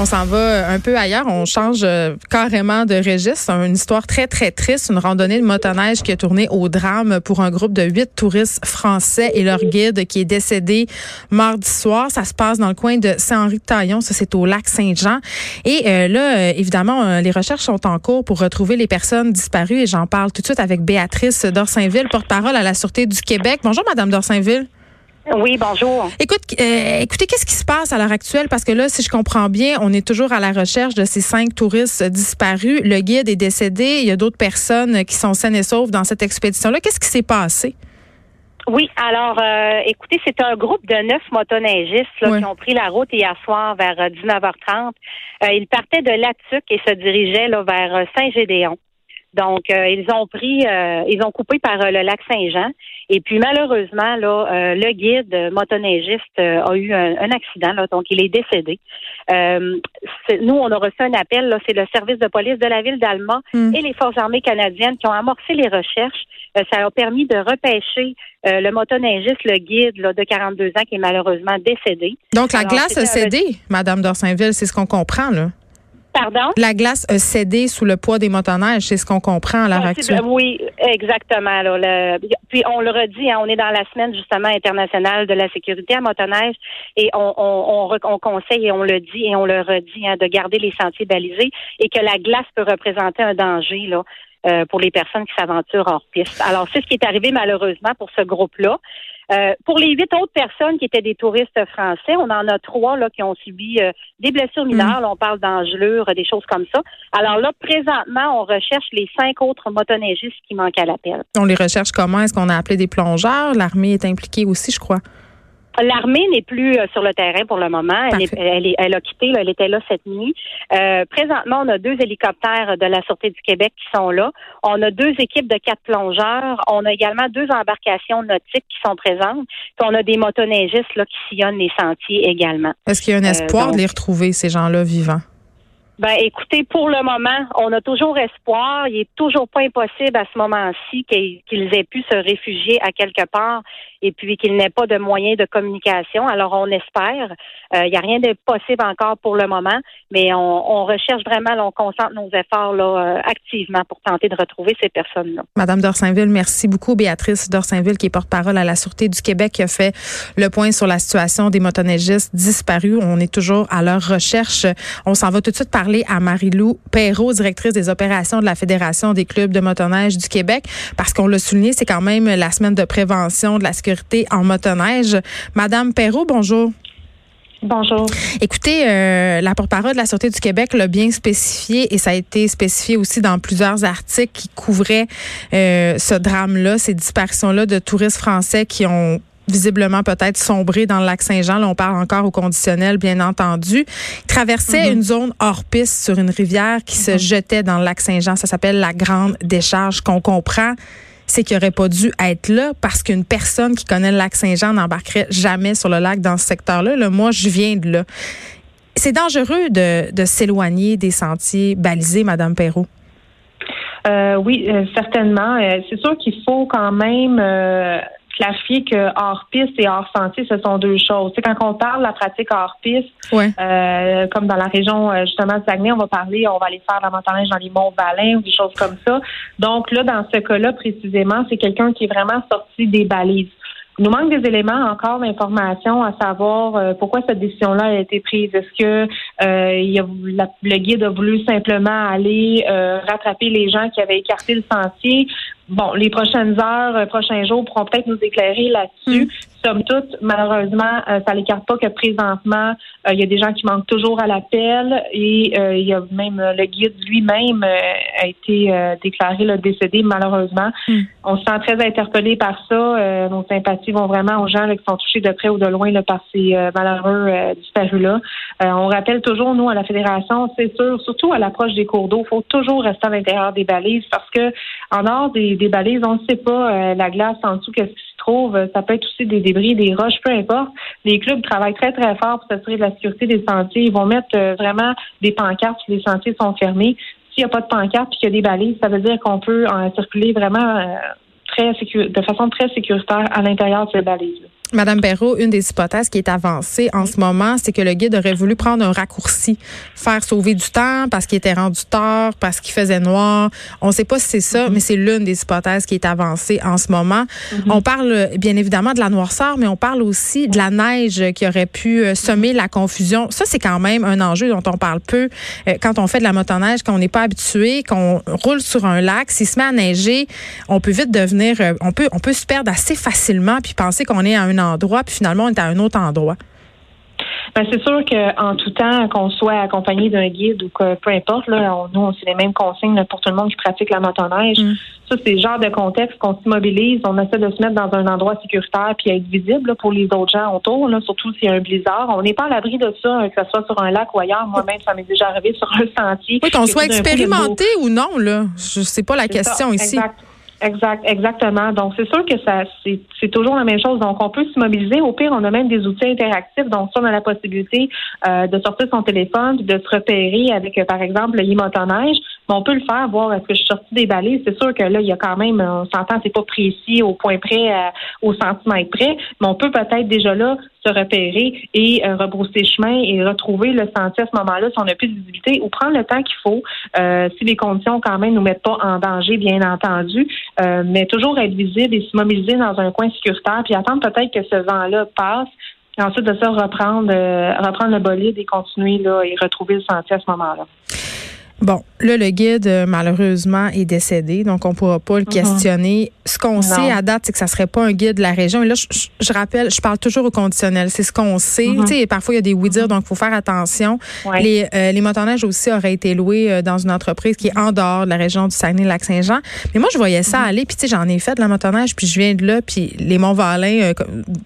On s'en va un peu ailleurs. On change euh, carrément de registre. Une histoire très, très triste. Une randonnée de motoneige qui a tourné au drame pour un groupe de huit touristes français et leur guide qui est décédé mardi soir. Ça se passe dans le coin de Saint-Henri-de-Taillon. Ça, c'est au lac Saint-Jean. Et euh, là, euh, évidemment, euh, les recherches sont en cours pour retrouver les personnes disparues. Et j'en parle tout de suite avec Béatrice Dorsainville, porte-parole à la Sûreté du Québec. Bonjour, Madame Dorsainville. Oui, bonjour. Écoute, euh, écoutez, qu'est-ce qui se passe à l'heure actuelle? Parce que là, si je comprends bien, on est toujours à la recherche de ces cinq touristes disparus. Le guide est décédé. Il y a d'autres personnes qui sont saines et sauves dans cette expédition-là. Qu'est-ce qui s'est passé? Oui, alors, euh, écoutez, c'est un groupe de neuf motoneigistes là, qui ont pris la route hier soir vers euh, 19h30. Euh, ils partaient de Latuc et se dirigeaient là, vers Saint-Gédéon. Donc, euh, ils ont pris, ils ont coupé par le lac Saint-Jean. Et puis, malheureusement, là, euh, le guide motoneigiste euh, a eu un, un accident, là, donc il est décédé. Euh, nous, on a reçu un appel, là, c'est le service de police de la ville d'Alma Hmm. et les forces armées canadiennes qui ont amorcé les recherches. Euh, ça a permis de repêcher euh, le motoneigiste, le guide là, de 42 ans qui est malheureusement décédé. Donc, la Alors, glace a cédé, Madame Dorsainville. C'est ce qu'on comprend, là. Pardon? La glace a cédé sous le poids des motoneiges. C'est ce qu'on comprend à l'heure Possible- actuelle. Oui, exactement. Là, le- puis on le redit, hein, on est dans la semaine justement internationale de la sécurité à motoneige et on, on, on, on conseille et on le dit et on le redit hein, de garder les sentiers balisés et que la glace peut représenter un danger là. euh, pour les personnes qui s'aventurent hors piste. Alors, c'est ce qui est arrivé malheureusement pour ce groupe-là. Euh, pour les huit autres personnes qui étaient des touristes français, on en a trois là, qui ont subi euh, des blessures mineures. Là, on parle d'engelures, des choses comme ça. Alors là, présentement, on recherche les cinq autres motoneigistes qui manquent à l'appel. On les recherche comment? Est-ce qu'on a appelé des plongeurs? L'armée est impliquée aussi, je crois. L'armée n'est plus euh, sur le terrain pour le moment. Elle, est- elle, est- elle a quitté, là, elle était là cette nuit. Euh, présentement, on a deux hélicoptères de la Sûreté du Québec qui sont là. On a deux équipes de quatre plongeurs. On a également deux embarcations nautiques qui sont présentes. Puis on a des motoneigistes là, qui sillonnent les sentiers également. Est-ce qu'il y a un espoir donc- de les retrouver, ces gens-là vivants? Ben, écoutez, pour le moment, on a toujours espoir. Il est toujours pas impossible à ce moment-ci qu'ils aient pu se réfugier à quelque part et puis qu'il n'ait pas de moyens de communication. Alors, on espère. Euh, Il n'y a rien de possible encore pour le moment, mais on, recherche vraiment, on concentre nos efforts là, euh, activement pour tenter de retrouver ces personnes-là. Madame Dorsainville, merci beaucoup. Béatrice Dorsainville, qui est porte-parole à la Sûreté du Québec, qui a fait le point sur la situation des motoneigistes disparus. On est toujours à leur recherche. On s'en va tout de suite parler à Marie-Lou Perrault, directrice des opérations de la Fédération des clubs de motoneige du Québec, parce qu'on l'a souligné, c'est quand même la semaine de prévention de la sécurité en motoneige. Madame Perrault, bonjour. Bonjour. Écoutez, euh, la porte-parole de la Sûreté du Québec l'a bien spécifié et ça a été spécifié aussi dans plusieurs articles qui couvraient euh, ce drame-là, ces disparitions-là de touristes français qui ont visiblement peut-être sombré dans le lac Saint-Jean. Là, on parle encore au conditionnel, bien entendu. Ils traversaient une zone hors piste sur une rivière qui se jetait dans le lac Saint-Jean. Ça s'appelle la Grande Décharge. Qu'on comprend, c'est qu'il n'aurait pas dû être là parce qu'une personne qui connaît le lac Saint-Jean n'embarquerait jamais sur le lac dans ce secteur-là. Là, moi, je viens de là. C'est dangereux de, de s'éloigner des sentiers balisés, Madame Perrault. Euh, oui, euh, certainement. Euh, c'est sûr qu'il faut quand même euh, clarifier que hors piste et hors sentier, ce sont deux choses. C'est quand on parle de la pratique hors piste, Ouais. euh, comme dans la région euh, justement de Saguenay, on va parler, on va aller faire la motoneige dans les monts Valin ou des choses comme ça. Donc là, dans ce cas-là précisément, c'est quelqu'un qui est vraiment sorti des balises. Il nous manque des éléments encore d'information à savoir euh, pourquoi cette décision-là a été prise. Est-ce que euh, il a, la- le guide a voulu simplement aller euh, rattraper les gens qui avaient écarté le sentier? Bon, les prochaines heures, euh, prochains jours pourront peut-être nous éclairer là-dessus. Somme toute, malheureusement, euh, ça n'écarte pas que présentement, euh, il y a des gens qui manquent toujours à l'appel et euh, il y a même le guide lui-même a été déclaré le décédé, malheureusement. Mm. On se sent très interpellé par ça. Nos sympathies vont vraiment aux gens là, qui sont touchés de près ou de loin là, par ces malheureux disparus-là. On rappelle toujours, nous, à la Fédération, c'est sûr, surtout à l'approche des cours d'eau, il faut toujours rester à l'intérieur des balises parce que en dehors des, des balises, on ne sait pas euh, la glace en dessous, qu'est-ce qui se trouve. Ça peut être aussi des débris, des roches, peu importe. Les clubs travaillent très, très fort pour s'assurer de la sécurité des sentiers. Ils vont mettre euh, vraiment des pancartes si les sentiers sont fermés. s'il n'y a pas de pancarte et qu'il y a des balises, ça veut dire qu'on peut en circuler vraiment très de façon très sécuritaire à l'intérieur de ces balises. Madame Perrault, une des hypothèses qui est avancée en ce moment, c'est que le guide aurait voulu prendre un raccourci, faire sauver du temps parce qu'il était rendu tard, parce qu'il faisait noir. On ne sait pas si c'est ça, mm-hmm. mais c'est l'une des hypothèses qui est avancée en ce moment. Mm-hmm. On parle bien évidemment de la noirceur, mais on parle aussi de la neige qui aurait pu euh, semer la confusion. Ça, c'est quand même un enjeu dont on parle peu euh, quand on fait de la motoneige, qu'on n'est pas habitué, qu'on roule sur un lac. S'il se met à neiger, on peut vite devenir, euh, on peut, on peut se perdre assez facilement puis penser qu'on est à un endroit, puis finalement, on est à un autre endroit. Ben, c'est sûr qu'en tout temps, qu'on soit accompagné d'un guide ou que peu importe, là, on, nous, c'est les mêmes consignes pour tout le monde qui pratique la motoneige. Mm. Ça, c'est le genre de contexte qu'on s'immobilise, on essaie de se mettre dans un endroit sécuritaire puis être visible pour les autres gens autour, là, surtout s'il y a un blizzard. On n'est pas à l'abri de ça, que ce soit sur un lac ou ailleurs. Moi-même, ça m'est déjà arrivé sur un sentier. Oui, qu'on soit expérimenté ou non, là. Je sais pas la question ici. Exact, exactement. Donc, c'est sûr que ça, c'est toujours la même chose. Donc, on peut se mobiliser. Au pire, on a même des outils interactifs. Donc, ça, on a la possibilité euh, de sortir son téléphone, de se repérer avec, euh, par exemple, le motoneige. On peut le faire, voir est-ce que je suis sortie des balises? C'est sûr que là, il y a quand même, on s'entend, c'est pas précis au point près, euh, au centimètre près, mais on peut peut-être déjà là se repérer et euh, rebrousser chemin et retrouver le sentier à ce moment-là si on n'a plus de visibilité ou prendre le temps qu'il faut euh, si les conditions quand même nous mettent pas en danger, bien entendu, euh, mais toujours être visible et se mobiliser dans un coin sécuritaire puis attendre peut-être que ce vent-là passe et ensuite de ça reprendre reprendre le bolide et continuer là et retrouver le sentier à ce moment-là. Bon, là, le guide, euh, malheureusement, est décédé, donc on ne pourra pas le uh-huh. questionner. Ce qu'on sait à date, c'est que ça serait pas un guide de la région. Et là, je, rappelle, je parle toujours au conditionnel. C'est ce qu'on sait. Uh-huh. Tu sais, parfois, il y a des oui-dire, uh-huh. donc il faut faire attention. Les, euh, les motoneiges aussi auraient été loués euh, dans une entreprise qui est en dehors de la région du Saguenay-Lac-Saint-Jean. Mais moi, je voyais ça aller, puis tu sais, j'en ai fait de la motoneige, puis je viens de là, puis les Monts-Valin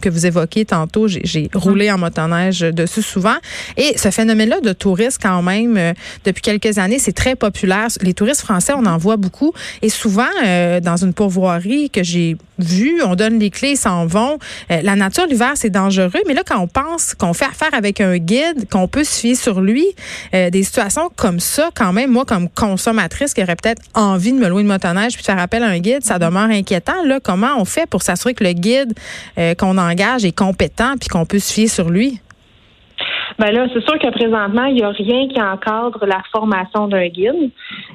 que vous évoquiez tantôt, j'ai roulé en motoneige dessus souvent. Et ce phénomène-là de tourisme, quand même, depuis quelques années, c'est très populaire. Les touristes français, on en voit beaucoup. Et souvent, euh, dans une pourvoirie que j'ai vue, on donne les clés, ils s'en vont. Euh, la nature, l'hiver, c'est dangereux. Mais là, quand on pense qu'on fait affaire avec un guide, qu'on peut se fier sur lui, euh, des situations comme ça, quand même, moi, comme consommatrice qui aurait peut-être envie de me louer une motoneige puis faire appel à un guide, ça demeure inquiétant. Là, comment on fait pour s'assurer que le guide qu'on engage est compétent puis qu'on peut se fier sur lui? Ben là, c'est sûr que présentement, il n'y a rien qui encadre la formation d'un guide.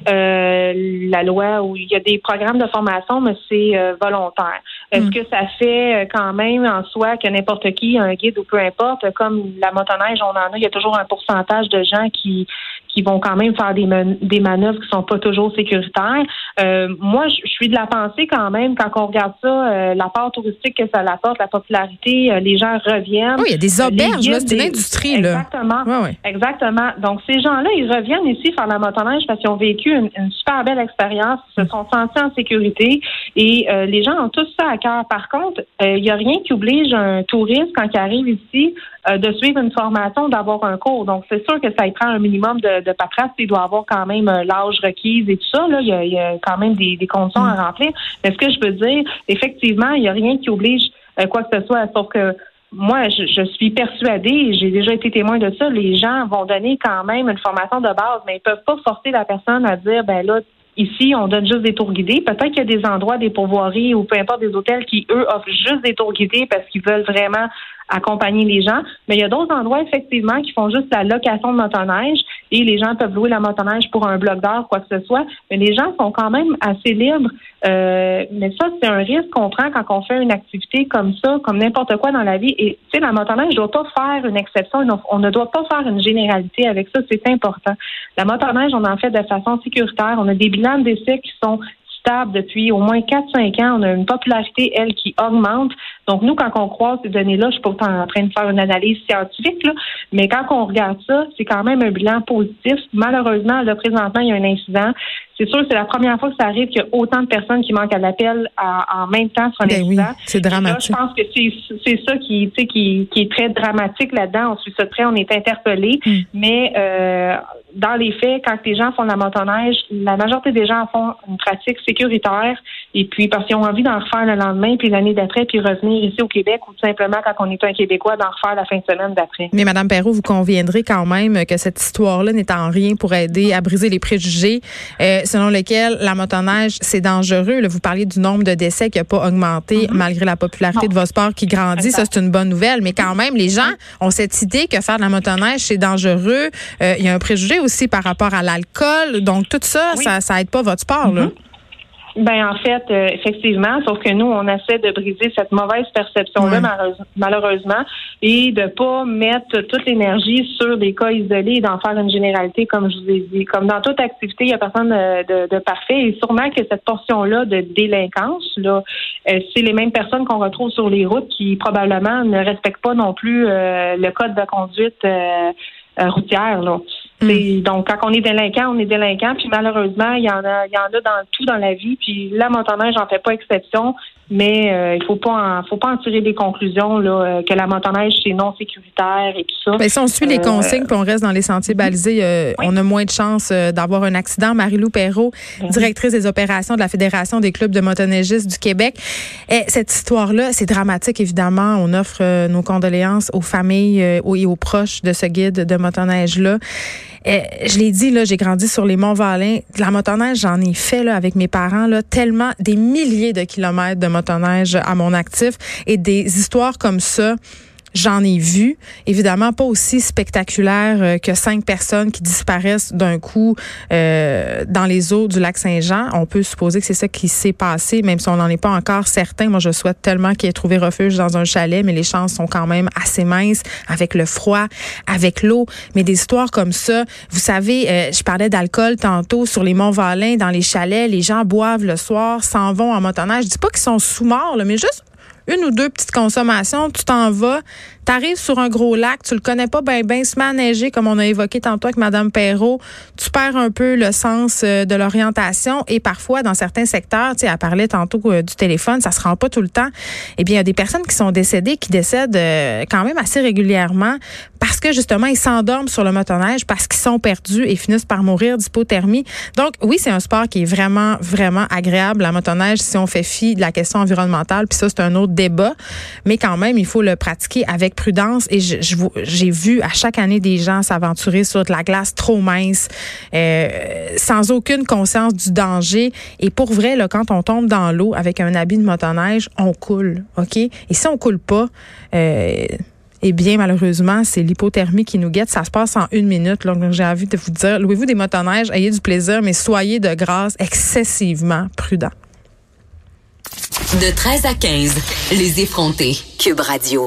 Euh, la loi où il y a des programmes de formation, mais c'est euh, volontaire. Est-ce hmm. que ça fait euh, quand même en soi que n'importe qui, un guide ou peu importe, comme la motoneige, on en a, il y a toujours un pourcentage de gens qui qui vont quand même faire des, des manœuvres qui sont pas toujours sécuritaires. Euh, moi, je suis de la pensée quand même, quand on regarde ça, euh, la part touristique que ça apporte, la popularité, les gens reviennent. Oui, il y a des auberges, là, c'est une industrie. Là. Exactement. Exactement. Donc, ces gens-là, ils reviennent ici faire la motoneige parce qu'ils ont vécu une, super belle expérience, se sont sentis en sécurité et les gens ont tous ça à par contre, il euh, n'y a rien qui oblige un touriste, quand il arrive ici, euh, de suivre une formation, d'avoir un cours. Donc, c'est sûr que ça y prend un minimum de, de paperasse. Il doit avoir quand même euh, l'âge requise et tout ça. Là, il y a, quand même des, conditions à mm. remplir. Mais ce que je veux dire, effectivement, il n'y a rien qui oblige quoi que ce soit, sauf que moi, je, je, suis persuadée, j'ai déjà été témoin de ça, les gens vont donner quand même une formation de base, mais ils peuvent pas forcer la personne à dire, ben là, Ici, on donne juste des tours guidés. Peut-être qu'il y a des endroits, des pourvoiries ou peu importe des hôtels qui, eux, offrent juste des tours guidés parce qu'ils veulent vraiment accompagner les gens. Mais il y a d'autres endroits, effectivement, qui font juste la location de motoneige et les gens peuvent louer la motoneige pour un bloc d'heure, quoi que ce soit. Mais les gens sont quand même assez libres. Euh, mais ça, c'est un risque qu'on prend quand on fait une activité comme ça, comme n'importe quoi dans la vie. Et, tu sais, la motoneige ne doit pas faire une exception. On ne doit pas faire une généralité avec ça. C'est important. La motoneige, on en fait de façon sécuritaire. On a des bilans d'essai qui sont stable depuis au moins 4-5 ans. On a une popularité, elle, qui augmente. Donc, nous, quand on croise ces données-là, je suis pas en train de faire une analyse scientifique, là, mais quand on regarde ça, c'est quand même un bilan positif. Malheureusement, là, présentement, il y a un incident. C'est sûr, c'est la première fois que ça arrive qu'il y a autant de personnes qui manquent à l'appel en même temps sur un ben incident. c'est dramatique. je pense que c'est ça qui, qui, qui est très dramatique là-dedans. On suit ça très, on est interpellé. Hmm. Mais euh, dans les faits, quand les gens font de la motoneige, la majorité des gens font une pratique sécuritaire Et puis, parce qu'ils ont envie d'en refaire le lendemain, puis l'année d'après, puis revenir ici au Québec, ou tout simplement, quand on est un Québécois, d'en refaire la fin de semaine d'après. Mais Madame Perrault, vous conviendrez quand même que cette histoire-là n'est en rien pour aider à briser les préjugés euh, selon lesquels la motoneige, c'est dangereux. Là, vous parliez du nombre de décès qui n'a pas augmenté mm-hmm. malgré la popularité de vos sports qui grandit. Ça, c'est une bonne nouvelle. Mais quand même, les gens ont cette idée que faire de la motoneige, c'est dangereux. Euh, il y a un préjugé aussi par rapport à l'alcool. Donc, tout ça, ça, ça aide pas votre sport. Là. Ben en fait, euh, effectivement, sauf que nous, on essaie de briser cette mauvaise perception-là, malheureusement, et de pas mettre toute l'énergie sur des cas isolés et d'en faire une généralité, comme je vous ai dit. Comme dans toute activité, il n'y a personne de, de, parfait, et sûrement que cette portion-là de délinquance, là, euh, c'est les mêmes personnes qu'on retrouve sur les routes qui probablement ne respectent pas non plus euh, le code de conduite routière. Là. Mm. Donc, quand on est délinquant, on est délinquant. Puis malheureusement, il y en a, il y en a dans tout dans la vie. Puis la motoneige j'en fais pas exception. Mais euh, il faut pas en, faut pas en tirer des conclusions là, euh, que la motoneige c'est non sécuritaire et tout ça. Mais si on suit les euh, consignes puis on reste dans les sentiers balisés, on a moins de chances d'avoir un accident. Marie-Lou Perrault, mhm. directrice des opérations de la Fédération des clubs de motoneigistes du Québec. Et cette histoire-là, c'est dramatique évidemment. On offre nos condoléances aux familles et aux proches de ce guide de motoneige-là. Je l'ai dit, là, j'ai grandi sur les monts Valin. La motoneige, j'en ai fait là, avec mes parents, là, tellement des milliers de kilomètres de motoneige à mon actif et des histoires comme ça J'en ai vu, évidemment pas aussi spectaculaire euh, que cinq personnes qui disparaissent d'un coup euh, dans les eaux du lac Saint-Jean. On peut supposer que c'est ça qui s'est passé, même si on n'en est pas encore certain. Moi, je souhaite tellement qu'il ait trouvé refuge dans un chalet, mais les chances sont quand même assez minces avec le froid, avec l'eau. Mais des histoires comme ça, vous savez, euh, je parlais d'alcool tantôt sur les monts Valin, dans les chalets, les gens boivent le soir, s'en vont en motoneige. Je dis pas qu'ils sont sous morts, mais juste une ou deux petites consommations, tu t'en vas, tu sur un gros lac, tu le connais pas bien, ben, se neiger, comme on a évoqué tantôt avec Mme Perrault, tu perds un peu le sens euh, de l'orientation et parfois, dans certains secteurs, tu sais, elle parlait tantôt euh, du téléphone, ça se rend pas tout le temps. Eh bien, il y a des personnes qui sont décédées, qui décèdent euh, quand même assez régulièrement parce que, justement, ils s'endorment sur le motoneige, parce qu'ils sont perdus et finissent par mourir d'hypothermie. Donc, oui, c'est un sport qui est vraiment, vraiment agréable, la motoneige, si on fait fi de la question environnementale, puis ça, c'est un autre débat, mais quand même, il faut le pratiquer avec prudence. Et j'ai vu à chaque année des gens s'aventurer sur de la glace trop mince, euh, sans aucune conscience du danger. Et pour vrai, là, quand on tombe dans l'eau avec un habit de motoneige, on coule, ok? Et si on coule pas, euh, eh bien, malheureusement, c'est l'hypothermie qui nous guette. Ça se passe en une minute. Donc, j'ai envie de vous dire, louez-vous des motoneiges, ayez du plaisir, mais soyez de grâce excessivement prudents. De 13 à 15, les effrontés. Cube Radio.